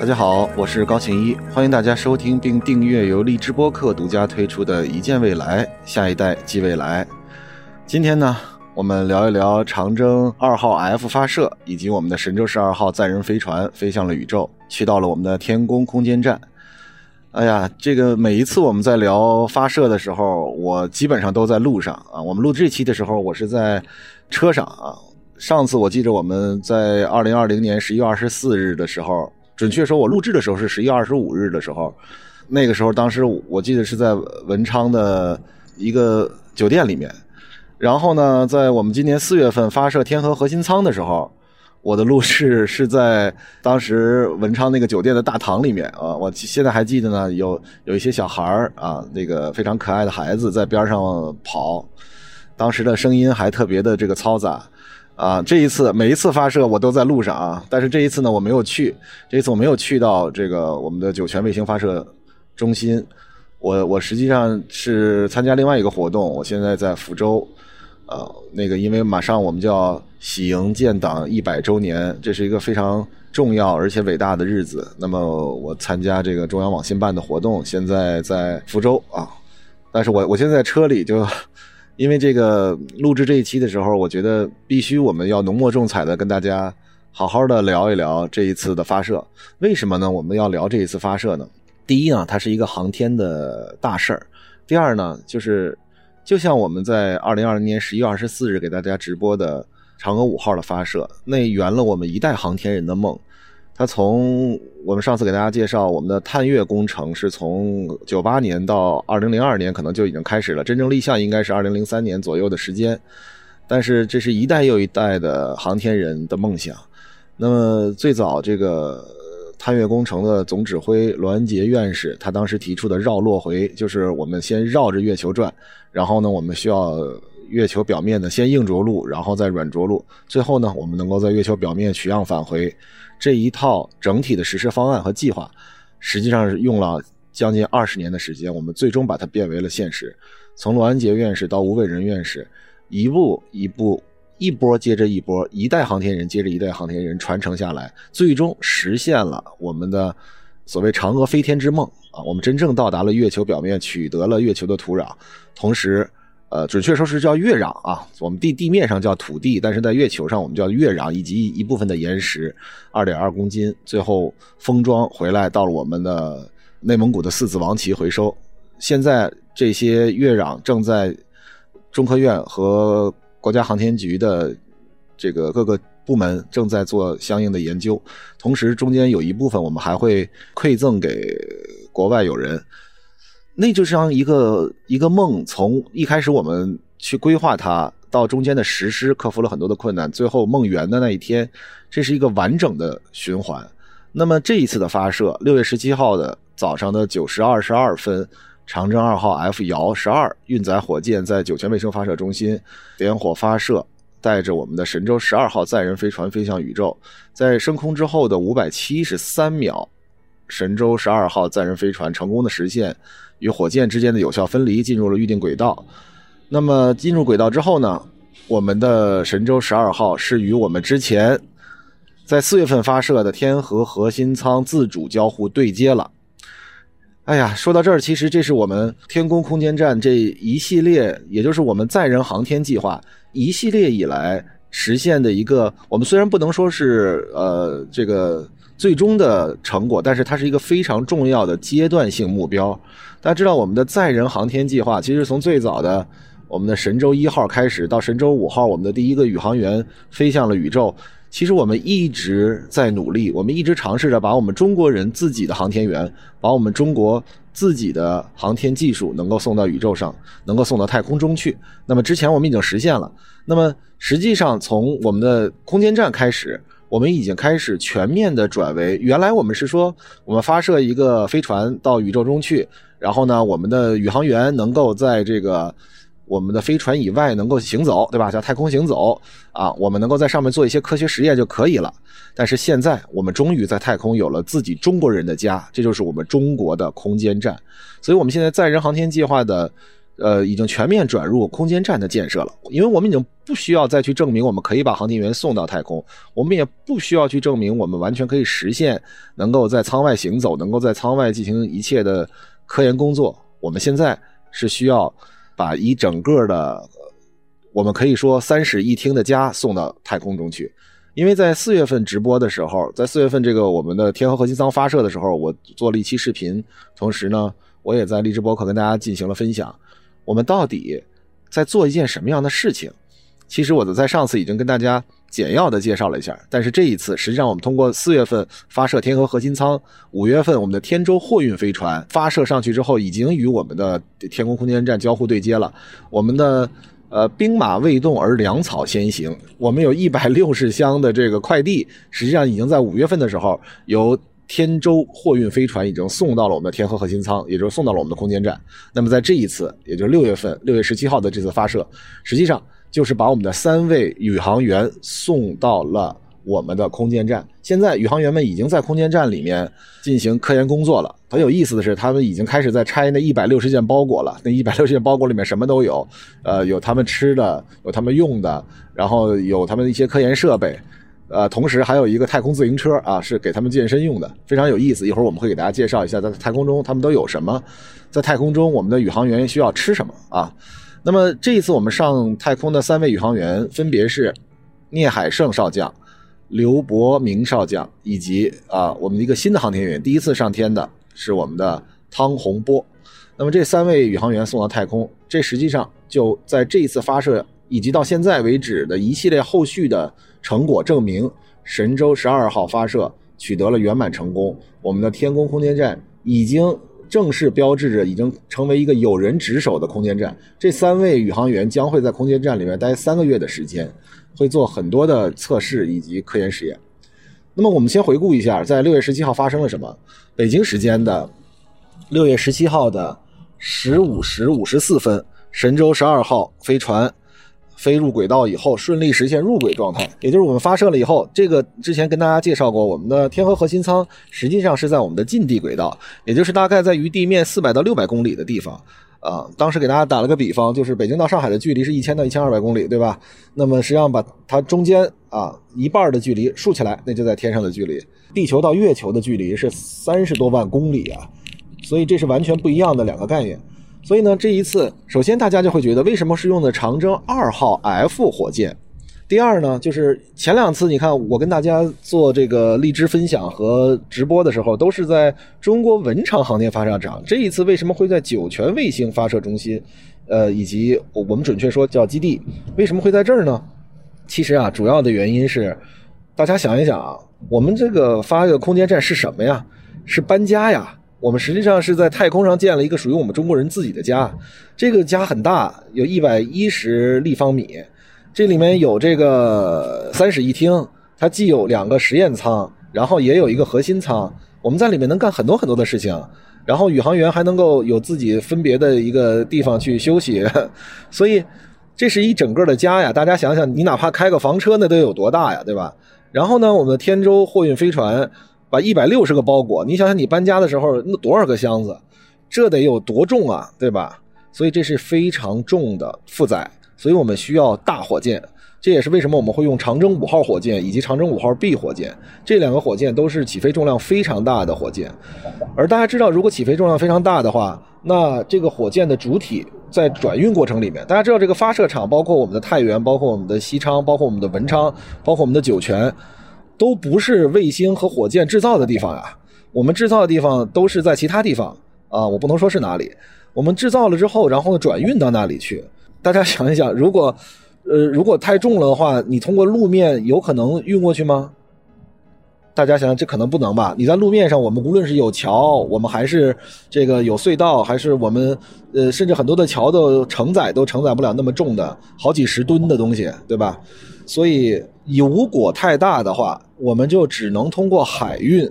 大家好，我是高晴一，欢迎大家收听并订阅由荔枝播客独家推出的《一见未来，下一代即未来》。今天呢，我们聊一聊长征二号 F 发射，以及我们的神舟十二号载人飞船飞向了宇宙，去到了我们的天宫空间站。哎呀，这个每一次我们在聊发射的时候，我基本上都在路上啊。我们录这期的时候，我是在车上啊。上次我记着我们在二零二零年十一月二十四日的时候，准确说，我录制的时候是十一月二十五日的时候。那个时候，当时我记得是在文昌的一个酒店里面。然后呢，在我们今年四月份发射天河核心舱的时候。我的录制是在当时文昌那个酒店的大堂里面啊，我现在还记得呢，有有一些小孩儿啊，那个非常可爱的孩子在边上跑，当时的声音还特别的这个嘈杂啊。这一次每一次发射我都在路上啊，但是这一次呢我没有去，这一次我没有去到这个我们的酒泉卫星发射中心，我我实际上是参加另外一个活动，我现在在福州。呃，那个，因为马上我们就要喜迎建党一百周年，这是一个非常重要而且伟大的日子。那么，我参加这个中央网信办的活动，现在在福州啊。但是我我现在在车里，就因为这个录制这一期的时候，我觉得必须我们要浓墨重彩的跟大家好好的聊一聊这一次的发射。为什么呢？我们要聊这一次发射呢？第一呢，它是一个航天的大事儿；第二呢，就是。就像我们在二零二零年十一月二十四日给大家直播的嫦娥五号的发射，那圆了我们一代航天人的梦。它从我们上次给大家介绍，我们的探月工程是从九八年到二零零二年，可能就已经开始了，真正立项应该是二零零三年左右的时间。但是这是一代又一代的航天人的梦想。那么最早这个。探月工程的总指挥罗恩杰院士，他当时提出的绕落回，就是我们先绕着月球转，然后呢，我们需要月球表面的先硬着陆，然后再软着陆，最后呢，我们能够在月球表面取样返回。这一套整体的实施方案和计划，实际上是用了将近二十年的时间，我们最终把它变为了现实。从罗安杰院士到吴伟仁院士，一步一步。一波接着一波，一代航天人接着一代航天人传承下来，最终实现了我们的所谓嫦娥飞天之梦啊！我们真正到达了月球表面，取得了月球的土壤，同时，呃，准确说是叫月壤啊。我们地地面上叫土地，但是在月球上我们叫月壤，以及一部分的岩石，二点二公斤，最后封装回来到了我们的内蒙古的四子王旗回收。现在这些月壤正在中科院和国家航天局的这个各个部门正在做相应的研究，同时中间有一部分我们还会馈赠给国外友人。那就像一个一个梦，从一开始我们去规划它，到中间的实施，克服了很多的困难，最后梦圆的那一天，这是一个完整的循环。那么这一次的发射，六月十七号的早上的九时二十二分。长征二号 F 遥十二运载火箭在酒泉卫星发射中心点火发射，带着我们的神舟十二号载人飞船飞向宇宙。在升空之后的五百七十三秒，神舟十二号载人飞船成功的实现与火箭之间的有效分离，进入了预定轨道。那么进入轨道之后呢，我们的神舟十二号是与我们之前在四月份发射的天河核心舱自主交互对接了。哎呀，说到这儿，其实这是我们天宫空间站这一系列，也就是我们载人航天计划一系列以来实现的一个。我们虽然不能说是呃这个最终的成果，但是它是一个非常重要的阶段性目标。大家知道，我们的载人航天计划其实从最早的我们的神舟一号开始，到神舟五号，我们的第一个宇航员飞向了宇宙。其实我们一直在努力，我们一直尝试着把我们中国人自己的航天员，把我们中国自己的航天技术能够送到宇宙上，能够送到太空中去。那么之前我们已经实现了。那么实际上从我们的空间站开始，我们已经开始全面的转为原来我们是说我们发射一个飞船到宇宙中去，然后呢，我们的宇航员能够在这个。我们的飞船以外能够行走，对吧？叫太空行走啊，我们能够在上面做一些科学实验就可以了。但是现在我们终于在太空有了自己中国人的家，这就是我们中国的空间站。所以，我们现在载人航天计划的呃，已经全面转入空间站的建设了，因为我们已经不需要再去证明我们可以把航天员送到太空，我们也不需要去证明我们完全可以实现能够在舱外行走，能够在舱外进行一切的科研工作。我们现在是需要把一整个的，我们可以说三室一厅的家送到太空中去。因为在四月份直播的时候，在四月份这个我们的天河核心舱发射的时候，我做了一期视频，同时呢，我也在励志博客跟大家进行了分享。我们到底在做一件什么样的事情？其实我在上次已经跟大家简要的介绍了一下，但是这一次，实际上我们通过四月份发射天河核心舱，五月份我们的天舟货运飞船发射上去之后，已经与我们的天宫空间站交互对接了。我们的呃兵马未动而粮草先行，我们有一百六十箱的这个快递，实际上已经在五月份的时候由。天舟货运飞船已经送到了我们的天河核心舱，也就是送到了我们的空间站。那么在这一次，也就是六月份六月十七号的这次发射，实际上就是把我们的三位宇航员送到了我们的空间站。现在宇航员们已经在空间站里面进行科研工作了。很有意思的是，他们已经开始在拆那一百六十件包裹了。那一百六十件包裹里面什么都有，呃，有他们吃的，有他们用的，然后有他们的一些科研设备。呃，同时还有一个太空自行车啊，是给他们健身用的，非常有意思。一会儿我们会给大家介绍一下，在太空中他们都有什么，在太空中我们的宇航员需要吃什么啊。那么这一次我们上太空的三位宇航员分别是聂海胜少将、刘伯明少将，以及啊我们的一个新的航天员，第一次上天的是我们的汤洪波。那么这三位宇航员送到太空，这实际上就在这一次发射。以及到现在为止的一系列后续的成果证明，神舟十二号发射取得了圆满成功。我们的天宫空间站已经正式标志着已经成为一个有人值守的空间站。这三位宇航员将会在空间站里面待三个月的时间，会做很多的测试以及科研实验。那么我们先回顾一下，在六月十七号发生了什么？北京时间的六月十七号的十五时五十四分，神舟十二号飞船。飞入轨道以后，顺利实现入轨状态，也就是我们发射了以后，这个之前跟大家介绍过，我们的天河核心舱实际上是在我们的近地轨道，也就是大概在于地面四百到六百公里的地方。啊，当时给大家打了个比方，就是北京到上海的距离是一千到一千二百公里，对吧？那么实际上把它中间啊一半的距离竖起来，那就在天上的距离。地球到月球的距离是三十多万公里啊，所以这是完全不一样的两个概念。所以呢，这一次，首先大家就会觉得，为什么是用的长征二号 F 火箭？第二呢，就是前两次，你看我跟大家做这个荔枝分享和直播的时候，都是在中国文昌航天发射场。这一次为什么会在酒泉卫星发射中心？呃，以及我们准确说叫基地，为什么会在这儿呢？其实啊，主要的原因是，大家想一想啊，我们这个发个空间站是什么呀？是搬家呀。我们实际上是在太空上建了一个属于我们中国人自己的家，这个家很大，有一百一十立方米，这里面有这个三室一厅，它既有两个实验舱，然后也有一个核心舱，我们在里面能干很多很多的事情，然后宇航员还能够有自己分别的一个地方去休息，所以这是一整个的家呀！大家想想，你哪怕开个房车，那得有多大呀，对吧？然后呢，我们的天舟货运飞船。把一百六十个包裹，你想想你搬家的时候那多少个箱子，这得有多重啊，对吧？所以这是非常重的负载，所以我们需要大火箭。这也是为什么我们会用长征五号火箭以及长征五号 B 火箭，这两个火箭都是起飞重量非常大的火箭。而大家知道，如果起飞重量非常大的话，那这个火箭的主体在转运过程里面，大家知道这个发射场包括我们的太原，包括我们的西昌，包括我们的文昌，包括我们的酒泉。都不是卫星和火箭制造的地方呀，我们制造的地方都是在其他地方啊，我不能说是哪里。我们制造了之后，然后转运到那里去。大家想一想，如果呃如果太重了的话，你通过路面有可能运过去吗？大家想想，这可能不能吧？你在路面上，我们无论是有桥，我们还是这个有隧道，还是我们呃甚至很多的桥都承载都承载不了那么重的好几十吨的东西，对吧？所以，如果太大的话，我们就只能通过海运，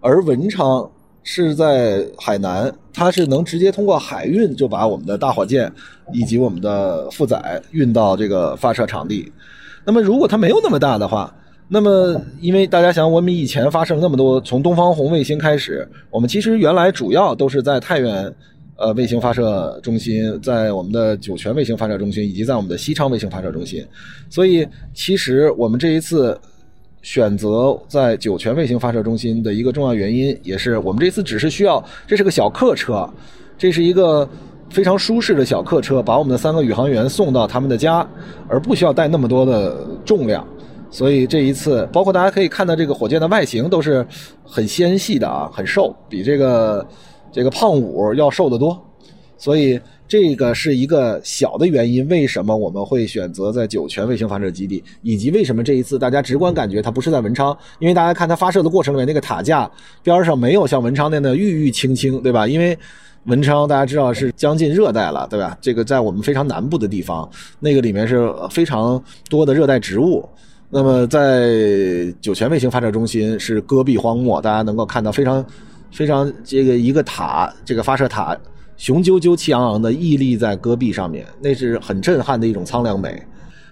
而文昌是在海南，它是能直接通过海运就把我们的大火箭以及我们的负载运到这个发射场地。那么，如果它没有那么大的话，那么因为大家想，我们以前发射那么多，从东方红卫星开始，我们其实原来主要都是在太原。呃卫星发射中心，在我们的酒泉卫星发射中心，以及在我们的西昌卫星发射中心。所以，其实我们这一次选择在酒泉卫星发射中心的一个重要原因，也是我们这次只是需要，这是个小客车，这是一个非常舒适的小客车，把我们的三个宇航员送到他们的家，而不需要带那么多的重量。所以这一次，包括大家可以看到这个火箭的外形都是很纤细的啊，很瘦，比这个这个胖五要瘦得多。所以这个是一个小的原因，为什么我们会选择在酒泉卫星发射基地，以及为什么这一次大家直观感觉它不是在文昌，因为大家看它发射的过程里面，那个塔架边上没有像文昌那样的郁郁青青，对吧？因为文昌大家知道是将近热带了，对吧？这个在我们非常南部的地方，那个里面是非常多的热带植物。那么在酒泉卫星发射中心是戈壁荒漠，大家能够看到非常非常这个一个塔，这个发射塔雄赳赳、气昂昂的屹立在戈壁上面，那是很震撼的一种苍凉美。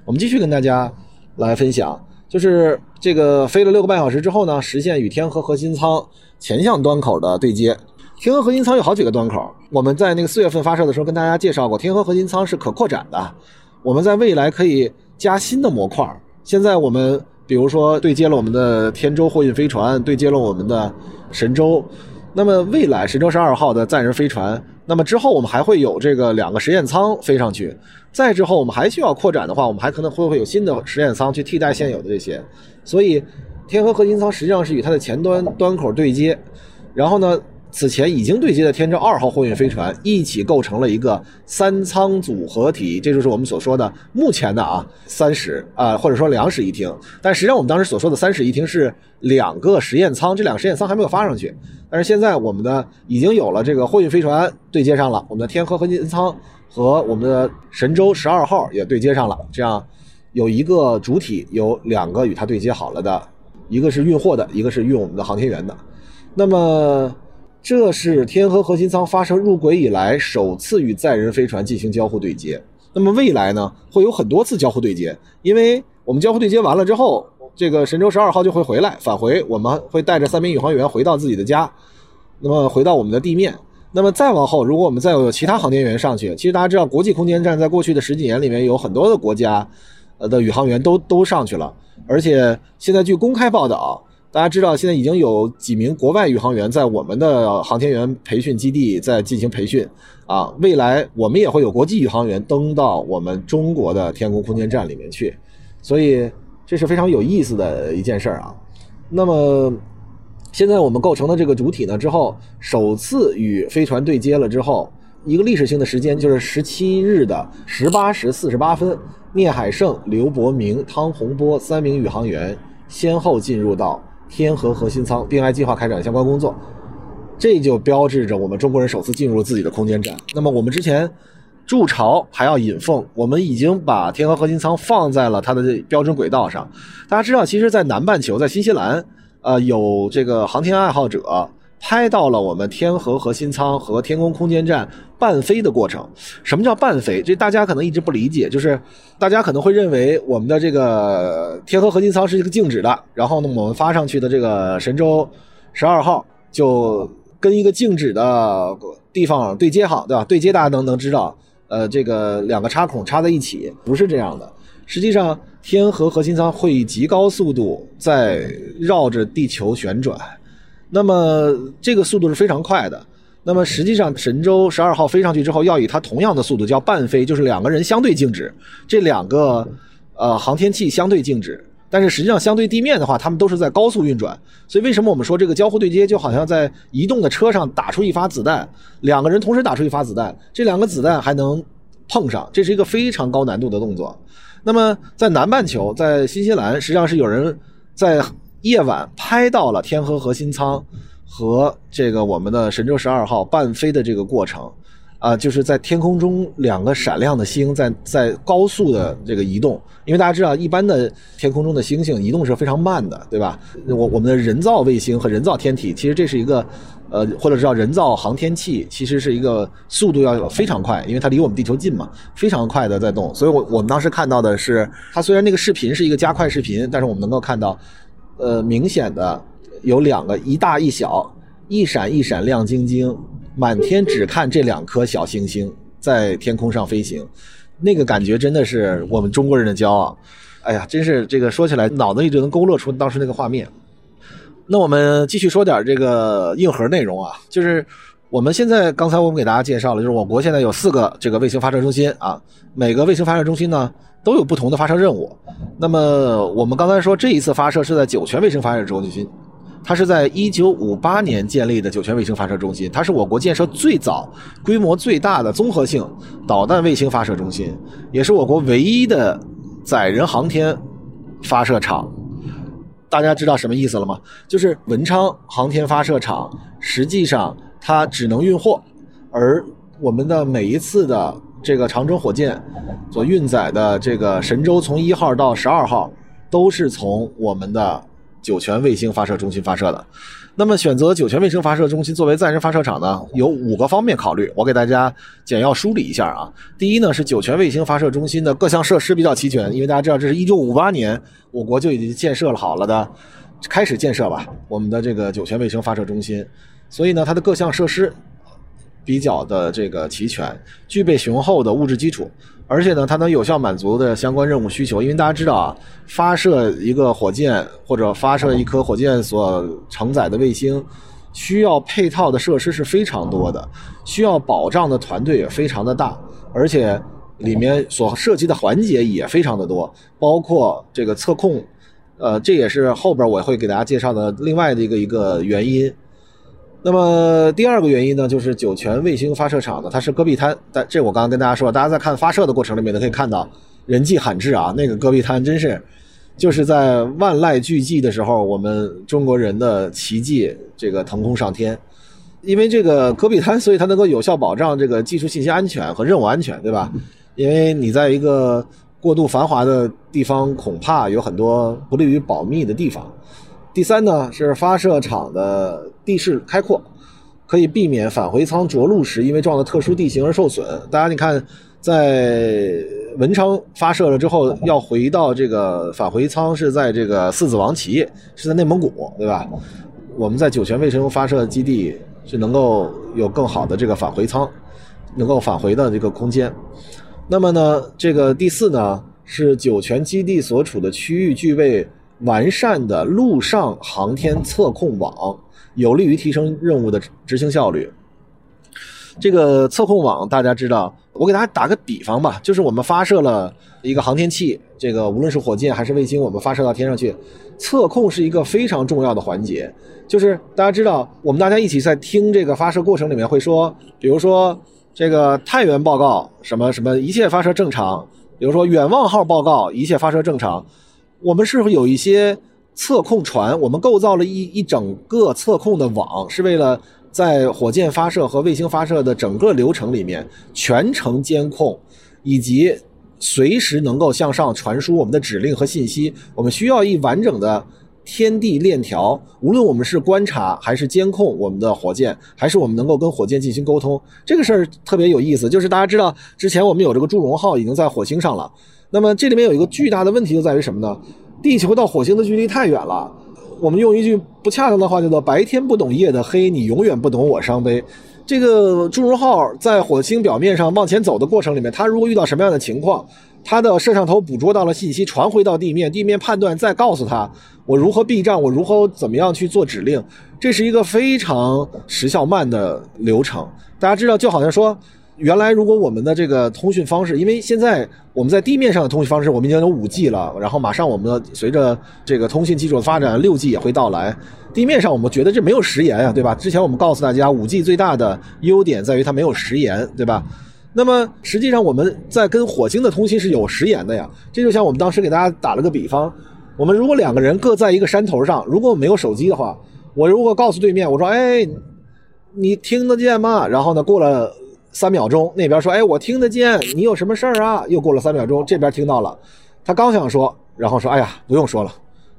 我们继续跟大家来分享，就是这个飞了六个半小时之后呢，实现与天河核心舱前向端口的对接。天河核心舱有好几个端口，我们在那个四月份发射的时候跟大家介绍过，天河核心舱是可扩展的，我们在未来可以加新的模块。现在我们比如说对接了我们的天舟货运飞船，对接了我们的神舟，那么未来神舟十二号的载人飞船，那么之后我们还会有这个两个实验舱飞上去，再之后我们还需要扩展的话，我们还可能会会有新的实验舱去替代现有的这些，所以天河核心舱实际上是与它的前端端口对接，然后呢。此前已经对接的天舟二号货运飞船一起构成了一个三舱组合体，这就是我们所说的目前的啊三室啊或者说两室一厅。但实际上我们当时所说的三室一厅是两个实验舱，这两个实验舱还没有发上去。但是现在我们的已经有了这个货运飞船对接上了，我们的天河核心舱和我们的神舟十二号也对接上了，这样有一个主体有两个与它对接好了的，一个是运货的，一个是运我们的航天员的。那么。这是天河核心舱发射入轨以来首次与载人飞船进行交互对接。那么未来呢，会有很多次交互对接，因为我们交互对接完了之后，这个神舟十二号就会回来返回，我们会带着三名宇航员回到自己的家，那么回到我们的地面。那么再往后，如果我们再有其他航天员上去，其实大家知道，国际空间站在过去的十几年里面，有很多的国家，呃的宇航员都都上去了，而且现在据公开报道。大家知道，现在已经有几名国外宇航员在我们的航天员培训基地在进行培训啊。未来我们也会有国际宇航员登到我们中国的天宫空间站里面去，所以这是非常有意思的一件事儿啊。那么现在我们构成的这个主体呢，之后首次与飞船对接了之后，一个历史性的时间就是十七日的十八时四十八分，聂海胜、刘伯明、汤洪波三名宇航员先后进入到。天河核心舱并按计划开展相关工作，这就标志着我们中国人首次进入自己的空间站。那么我们之前筑巢还要引凤，我们已经把天河核心舱放在了它的标准轨道上。大家知道，其实，在南半球，在新西兰，呃，有这个航天爱好者。拍到了我们天河核心舱和天宫空间站伴飞的过程。什么叫伴飞？这大家可能一直不理解，就是大家可能会认为我们的这个天河核心舱是一个静止的，然后呢，我们发上去的这个神舟十二号就跟一个静止的地方对接好，对吧？对接大家能能知道，呃，这个两个插孔插在一起，不是这样的。实际上，天河核心舱会以极高速度在绕着地球旋转。那么这个速度是非常快的。那么实际上，神舟十二号飞上去之后，要以它同样的速度叫半飞，就是两个人相对静止，这两个呃航天器相对静止。但是实际上，相对地面的话，它们都是在高速运转。所以为什么我们说这个交互对接就好像在移动的车上打出一发子弹，两个人同时打出一发子弹，这两个子弹还能碰上，这是一个非常高难度的动作。那么在南半球，在新西兰，实际上是有人在。夜晚拍到了天河核心舱和这个我们的神舟十二号伴飞的这个过程，啊，就是在天空中两个闪亮的星在在高速的这个移动。因为大家知道，一般的天空中的星星移动是非常慢的，对吧？我我们的人造卫星和人造天体，其实这是一个，呃，或者叫人造航天器，其实是一个速度要非常快，因为它离我们地球近嘛，非常快的在动。所以，我我们当时看到的是，它虽然那个视频是一个加快视频，但是我们能够看到。呃，明显的有两个，一大一小，一闪一闪亮晶晶，满天只看这两颗小星星在天空上飞行，那个感觉真的是我们中国人的骄傲。哎呀，真是这个说起来脑子里就能勾勒出当时那个画面。那我们继续说点这个硬核内容啊，就是我们现在刚才我们给大家介绍了，就是我国现在有四个这个卫星发射中心啊，每个卫星发射中心呢都有不同的发射任务。那么我们刚才说这一次发射是在酒泉卫星发射中心，它是在一九五八年建立的酒泉卫星发射中心，它是我国建设最早、规模最大的综合性导弹卫星发射中心，也是我国唯一的载人航天发射场。大家知道什么意思了吗？就是文昌航天发射场，实际上它只能运货，而我们的每一次的这个长征火箭所运载的这个神舟从一号到十二号，都是从我们的酒泉卫星发射中心发射的。那么选择酒泉卫星发射中心作为载人发射场呢，有五个方面考虑，我给大家简要梳理一下啊。第一呢，是酒泉卫星发射中心的各项设施比较齐全，因为大家知道这是一九五八年我国就已经建设了好了的，开始建设吧，我们的这个酒泉卫星发射中心，所以呢，它的各项设施比较的这个齐全，具备雄厚的物质基础。而且呢，它能有效满足的相关任务需求，因为大家知道啊，发射一个火箭或者发射一颗火箭所承载的卫星，需要配套的设施是非常多的，需要保障的团队也非常的大，而且里面所涉及的环节也非常的多，包括这个测控，呃，这也是后边我会给大家介绍的另外的一个一个原因。那么第二个原因呢，就是酒泉卫星发射场呢，它是戈壁滩。但这我刚刚跟大家说，大家在看发射的过程里面呢，可以看到人迹罕至啊，那个戈壁滩真是就是在万籁俱寂的时候，我们中国人的奇迹这个腾空上天。因为这个戈壁滩，所以它能够有效保障这个技术信息安全和任务安全，对吧？因为你在一个过度繁华的地方，恐怕有很多不利于保密的地方。第三呢，是发射场的地势开阔，可以避免返回舱着陆时因为撞到特殊地形而受损。大家你看，在文昌发射了之后，要回到这个返回舱是在这个四子王旗，是在内蒙古，对吧？我们在酒泉卫星发射基地是能够有更好的这个返回舱，能够返回的这个空间。那么呢，这个第四呢，是酒泉基地所处的区域具备。完善的陆上航天测控网，有利于提升任务的执行效率。这个测控网大家知道，我给大家打个比方吧，就是我们发射了一个航天器，这个无论是火箭还是卫星，我们发射到天上去，测控是一个非常重要的环节。就是大家知道，我们大家一起在听这个发射过程里面会说，比如说这个太原报告什么什么一切发射正常，比如说远望号报告一切发射正常。我们是否有一些测控船？我们构造了一一整个测控的网，是为了在火箭发射和卫星发射的整个流程里面全程监控，以及随时能够向上传输我们的指令和信息。我们需要一完整的天地链条，无论我们是观察还是监控我们的火箭，还是我们能够跟火箭进行沟通，这个事儿特别有意思。就是大家知道，之前我们有这个祝融号已经在火星上了。那么这里面有一个巨大的问题就在于什么呢？地球到火星的距离太远了。我们用一句不恰当的话叫做“白天不懂夜的黑”，你永远不懂我伤悲。这个祝融号在火星表面上往前走的过程里面，它如果遇到什么样的情况，它的摄像头捕捉到了信息，传回到地面，地面判断再告诉他我如何避障，我如何怎么样去做指令，这是一个非常时效慢的流程。大家知道，就好像说。原来，如果我们的这个通讯方式，因为现在我们在地面上的通讯方式，我们已经有五 G 了，然后马上我们的随着这个通信技术的发展，六 G 也会到来。地面上我们觉得这没有时延呀，对吧？之前我们告诉大家，五 G 最大的优点在于它没有时延，对吧？那么实际上我们在跟火星的通信是有时延的呀。这就像我们当时给大家打了个比方，我们如果两个人各在一个山头上，如果没有手机的话，我如果告诉对面，我说：“哎，你听得见吗？”然后呢，过了。三秒钟，那边说：“哎，我听得见，你有什么事儿啊？”又过了三秒钟，这边听到了，他刚想说，然后说：“哎呀，不用说了。”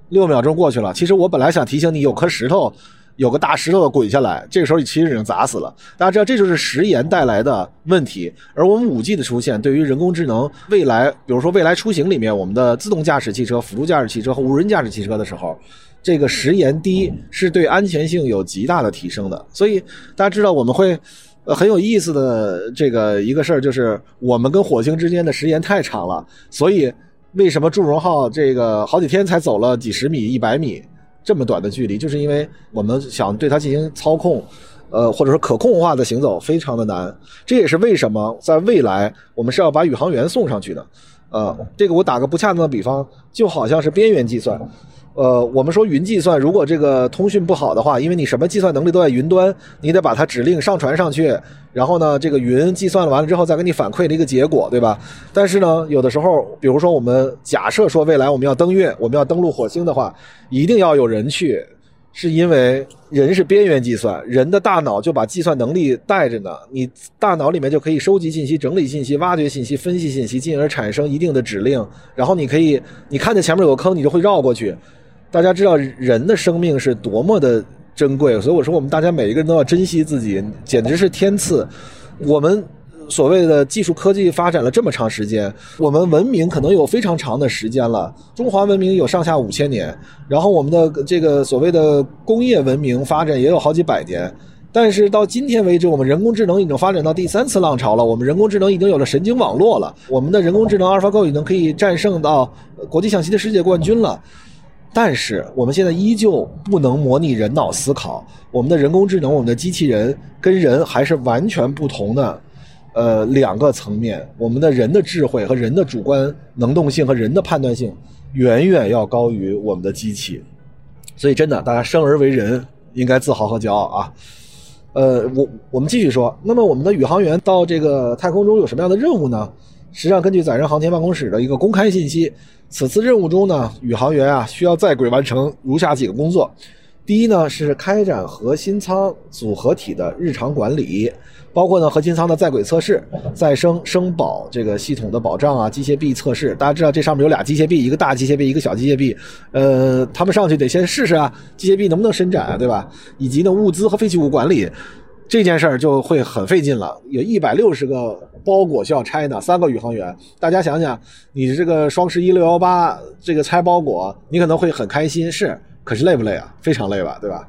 六秒钟过去了，其实我本来想提醒你，有颗石头，有个大石头滚下来，这个时候其实已经砸死了。大家知道，这就是时延带来的问题。而我们五 G 的出现，对于人工智能未来，比如说未来出行里面，我们的自动驾驶汽车、辅助驾驶汽车和无人驾驶汽车的时候，这个时延低是对安全性有极大的提升的。所以大家知道，我们会。呃，很有意思的这个一个事儿就是，我们跟火星之间的时间太长了，所以为什么祝融号这个好几天才走了几十米、一百米这么短的距离，就是因为我们想对它进行操控。呃，或者说可控化的行走非常的难，这也是为什么在未来我们是要把宇航员送上去的。呃，这个我打个不恰当的比方，就好像是边缘计算。呃，我们说云计算，如果这个通讯不好的话，因为你什么计算能力都在云端，你得把它指令上传上去，然后呢，这个云计算了完了之后再给你反馈的一个结果，对吧？但是呢，有的时候，比如说我们假设说未来我们要登月，我们要登陆火星的话，一定要有人去。是因为人是边缘计算，人的大脑就把计算能力带着呢。你大脑里面就可以收集信息、整理信息、挖掘信息、分析信息，进而产生一定的指令。然后你可以，你看见前面有个坑，你就会绕过去。大家知道人的生命是多么的珍贵，所以我说我们大家每一个人都要珍惜自己，简直是天赐。我们。所谓的技术科技发展了这么长时间，我们文明可能有非常长的时间了。中华文明有上下五千年，然后我们的这个所谓的工业文明发展也有好几百年。但是到今天为止，我们人工智能已经发展到第三次浪潮了。我们人工智能已经有了神经网络了，我们的人工智能 AlphaGo 已经可以战胜到国际象棋的世界冠军了。但是我们现在依旧不能模拟人脑思考，我们的人工智能、我们的机器人跟人还是完全不同的。呃，两个层面，我们的人的智慧和人的主观能动性和人的判断性，远远要高于我们的机器。所以，真的，大家生而为人，应该自豪和骄傲啊。呃，我我们继续说，那么我们的宇航员到这个太空中有什么样的任务呢？实际上，根据载人航天办公室的一个公开信息，此次任务中呢，宇航员啊需要在轨完成如下几个工作。第一呢，是开展核心舱组合体的日常管理。包括呢，核心舱的在轨测试、再生生保这个系统的保障啊，机械臂测试。大家知道这上面有俩机械臂，一个大机械臂，一个小机械臂。呃，他们上去得先试试啊，机械臂能不能伸展啊，对吧？以及呢，物资和废弃物管理这件事儿就会很费劲了。有一百六十个包裹需要拆呢，三个宇航员。大家想想，你这个双十一六幺八这个拆包裹，你可能会很开心，是，可是累不累啊？非常累吧，对吧？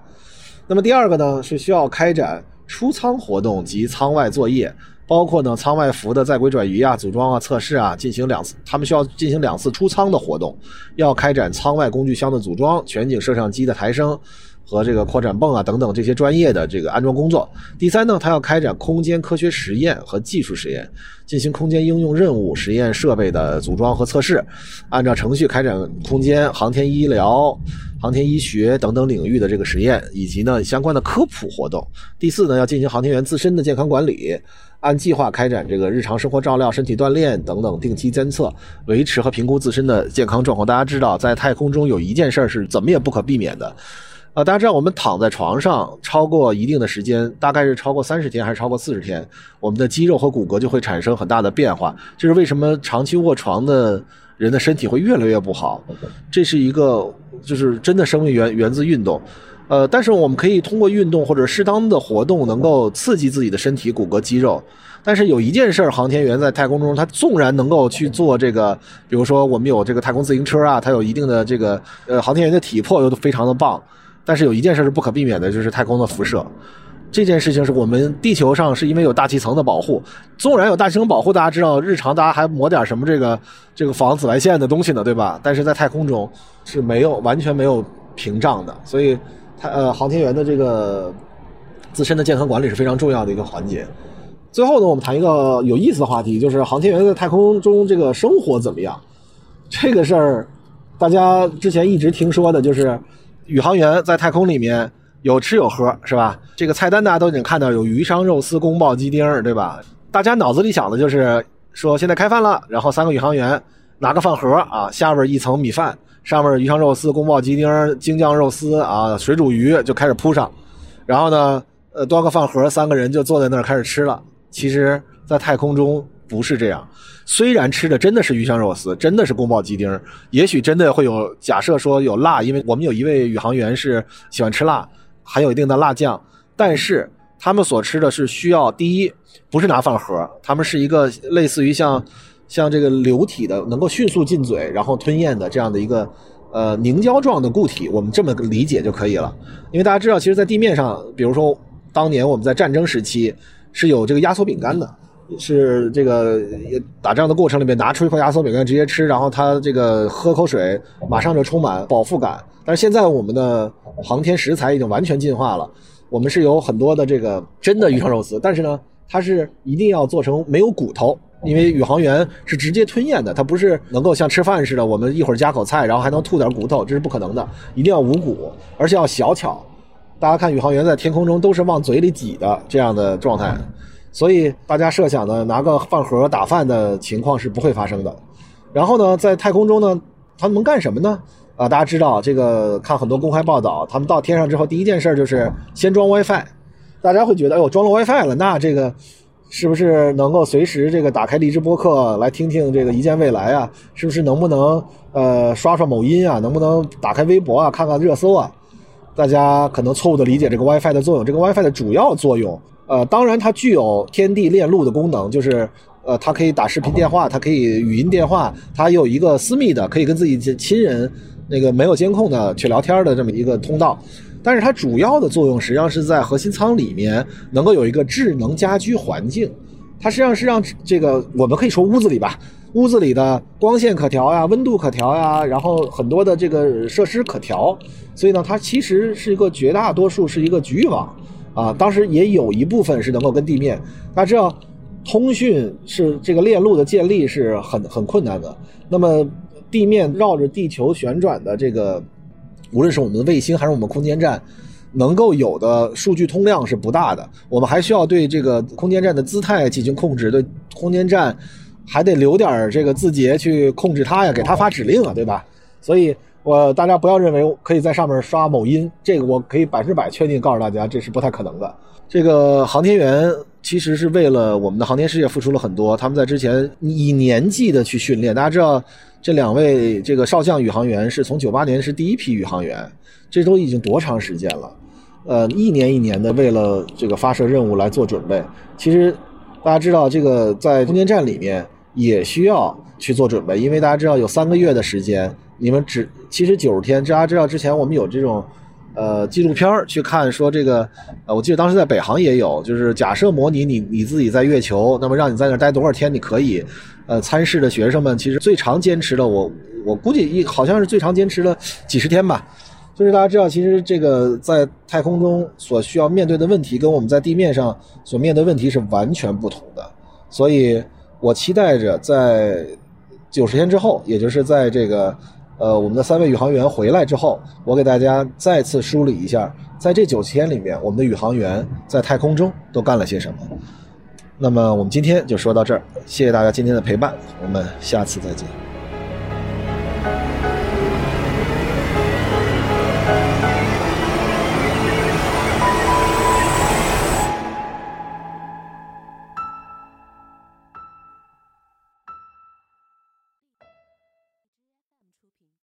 那么第二个呢，是需要开展。出舱活动及舱外作业，包括呢舱外服的在轨转移啊、组装啊、测试啊，进行两次，他们需要进行两次出舱的活动，要开展舱外工具箱的组装、全景摄像机的抬升和这个扩展泵啊等等这些专业的这个安装工作。第三呢，他要开展空间科学实验和技术实验，进行空间应用任务、实验设备的组装和测试，按照程序开展空间、航天医疗。航天医学等等领域的这个实验，以及呢相关的科普活动。第四呢，要进行航天员自身的健康管理，按计划开展这个日常生活照料、身体锻炼等等，定期监测、维持和评估自身的健康状况。大家知道，在太空中有一件事儿是怎么也不可避免的，啊，大家知道我们躺在床上超过一定的时间，大概是超过三十天还是超过四十天，我们的肌肉和骨骼就会产生很大的变化。这是为什么长期卧床的？人的身体会越来越不好，这是一个就是真的生命源源自运动，呃，但是我们可以通过运动或者适当的活动，能够刺激自己的身体骨骼肌肉。但是有一件事，航天员在太空中，他纵然能够去做这个，比如说我们有这个太空自行车啊，他有一定的这个呃航天员的体魄又非常的棒，但是有一件事是不可避免的，就是太空的辐射。这件事情是我们地球上是因为有大气层的保护，纵然有大气层保护，大家知道日常大家还抹点什么这个这个防紫外线的东西呢，对吧？但是在太空中是没有完全没有屏障的，所以太呃航天员的这个自身的健康管理是非常重要的一个环节。最后呢，我们谈一个有意思的话题，就是航天员在太空中这个生活怎么样？这个事儿大家之前一直听说的就是宇航员在太空里面。有吃有喝是吧？这个菜单大家都已经看到，有鱼香肉丝、宫爆鸡丁，对吧？大家脑子里想的就是说现在开饭了，然后三个宇航员拿个饭盒啊，下边一层米饭，上面鱼香肉丝、宫爆鸡丁、京酱肉丝啊，水煮鱼就开始铺上，然后呢，呃，端个饭盒，三个人就坐在那儿开始吃了。其实，在太空中不是这样，虽然吃的真的是鱼香肉丝，真的是宫保鸡丁，也许真的会有假设说有辣，因为我们有一位宇航员是喜欢吃辣。含有一定的辣酱，但是他们所吃的是需要第一不是拿饭盒，他们是一个类似于像像这个流体的，能够迅速进嘴然后吞咽的这样的一个呃凝胶状的固体，我们这么理解就可以了。因为大家知道，其实，在地面上，比如说当年我们在战争时期，是有这个压缩饼干的，是这个打仗的过程里面拿出一块压缩饼干直接吃，然后他这个喝口水，马上就充满饱腹感。但是现在我们的航天食材已经完全进化了，我们是有很多的这个真的鱼香肉丝，但是呢，它是一定要做成没有骨头。因为宇航员是直接吞咽的，它不是能够像吃饭似的，我们一会儿夹口菜，然后还能吐点骨头，这是不可能的，一定要无骨，而且要小巧。大家看宇航员在天空中都是往嘴里挤的这样的状态，所以大家设想的拿个饭盒打饭的情况是不会发生的。然后呢，在太空中呢，他们能干什么呢？啊，大家知道这个，看很多公开报道，他们到天上之后第一件事就是先装 WiFi。大家会觉得，哎呦，装了 WiFi 了，那这个。是不是能够随时这个打开荔枝播客来听听这个一见未来啊？是不是能不能呃刷刷某音啊？能不能打开微博啊看看热搜啊？大家可能错误的理解这个 WiFi 的作用。这个 WiFi 的主要作用，呃，当然它具有天地链路的功能，就是呃它可以打视频电话，它可以语音电话，它有一个私密的可以跟自己亲人那个没有监控的去聊天的这么一个通道。但是它主要的作用实际上是在核心舱里面能够有一个智能家居环境，它实际上是让这个我们可以说屋子里吧，屋子里的光线可调呀，温度可调呀，然后很多的这个设施可调，所以呢，它其实是一个绝大多数是一个局域网啊，当时也有一部分是能够跟地面，大家知道，通讯是这个链路的建立是很很困难的，那么地面绕着地球旋转的这个。无论是我们的卫星还是我们空间站，能够有的数据通量是不大的。我们还需要对这个空间站的姿态进行控制，对空间站还得留点这个字节去控制它呀，给它发指令啊，对吧？所以，我大家不要认为可以在上面刷某音，这个我可以百分之百确定告诉大家，这是不太可能的。这个航天员其实是为了我们的航天事业付出了很多，他们在之前以年计的去训练。大家知道，这两位这个少将宇航员是从九八年是第一批宇航员，这都已经多长时间了？呃，一年一年的为了这个发射任务来做准备。其实大家知道，这个在空间站里面也需要去做准备，因为大家知道有三个月的时间，你们只其实九十天。大家知道之前我们有这种。呃，纪录片去看说这个，呃，我记得当时在北航也有，就是假设模拟你你自己在月球，那么让你在那待多少天，你可以，呃，参试的学生们其实最长坚持了，我我估计一好像是最长坚持了几十天吧。就是大家知道，其实这个在太空中所需要面对的问题，跟我们在地面上所面对问题是完全不同的。所以我期待着在九十天之后，也就是在这个。呃，我们的三位宇航员回来之后，我给大家再次梳理一下，在这九天里面，我们的宇航员在太空中都干了些什么。那么，我们今天就说到这儿，谢谢大家今天的陪伴，我们下次再见。